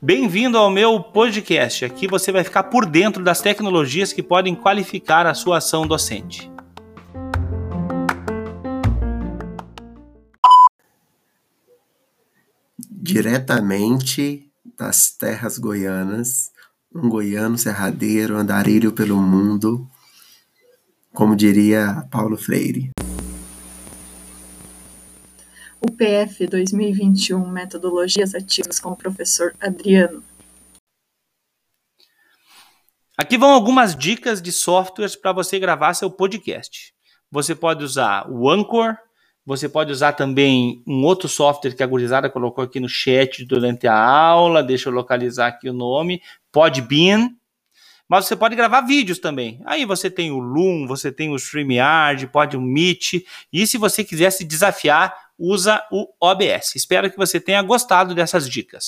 Bem-vindo ao meu podcast. Aqui você vai ficar por dentro das tecnologias que podem qualificar a sua ação docente. Diretamente das terras goianas, um goiano serradeiro, andarilho pelo mundo, como diria Paulo Freire. O PF 2021 Metodologias Ativas com o professor Adriano. Aqui vão algumas dicas de softwares para você gravar seu podcast. Você pode usar o Anchor, você pode usar também um outro software que a gurizada colocou aqui no chat durante a aula, deixa eu localizar aqui o nome, Podbean. Mas você pode gravar vídeos também. Aí você tem o Loom, você tem o StreamYard, pode o Meet. E se você quiser se desafiar, usa o OBS. Espero que você tenha gostado dessas dicas.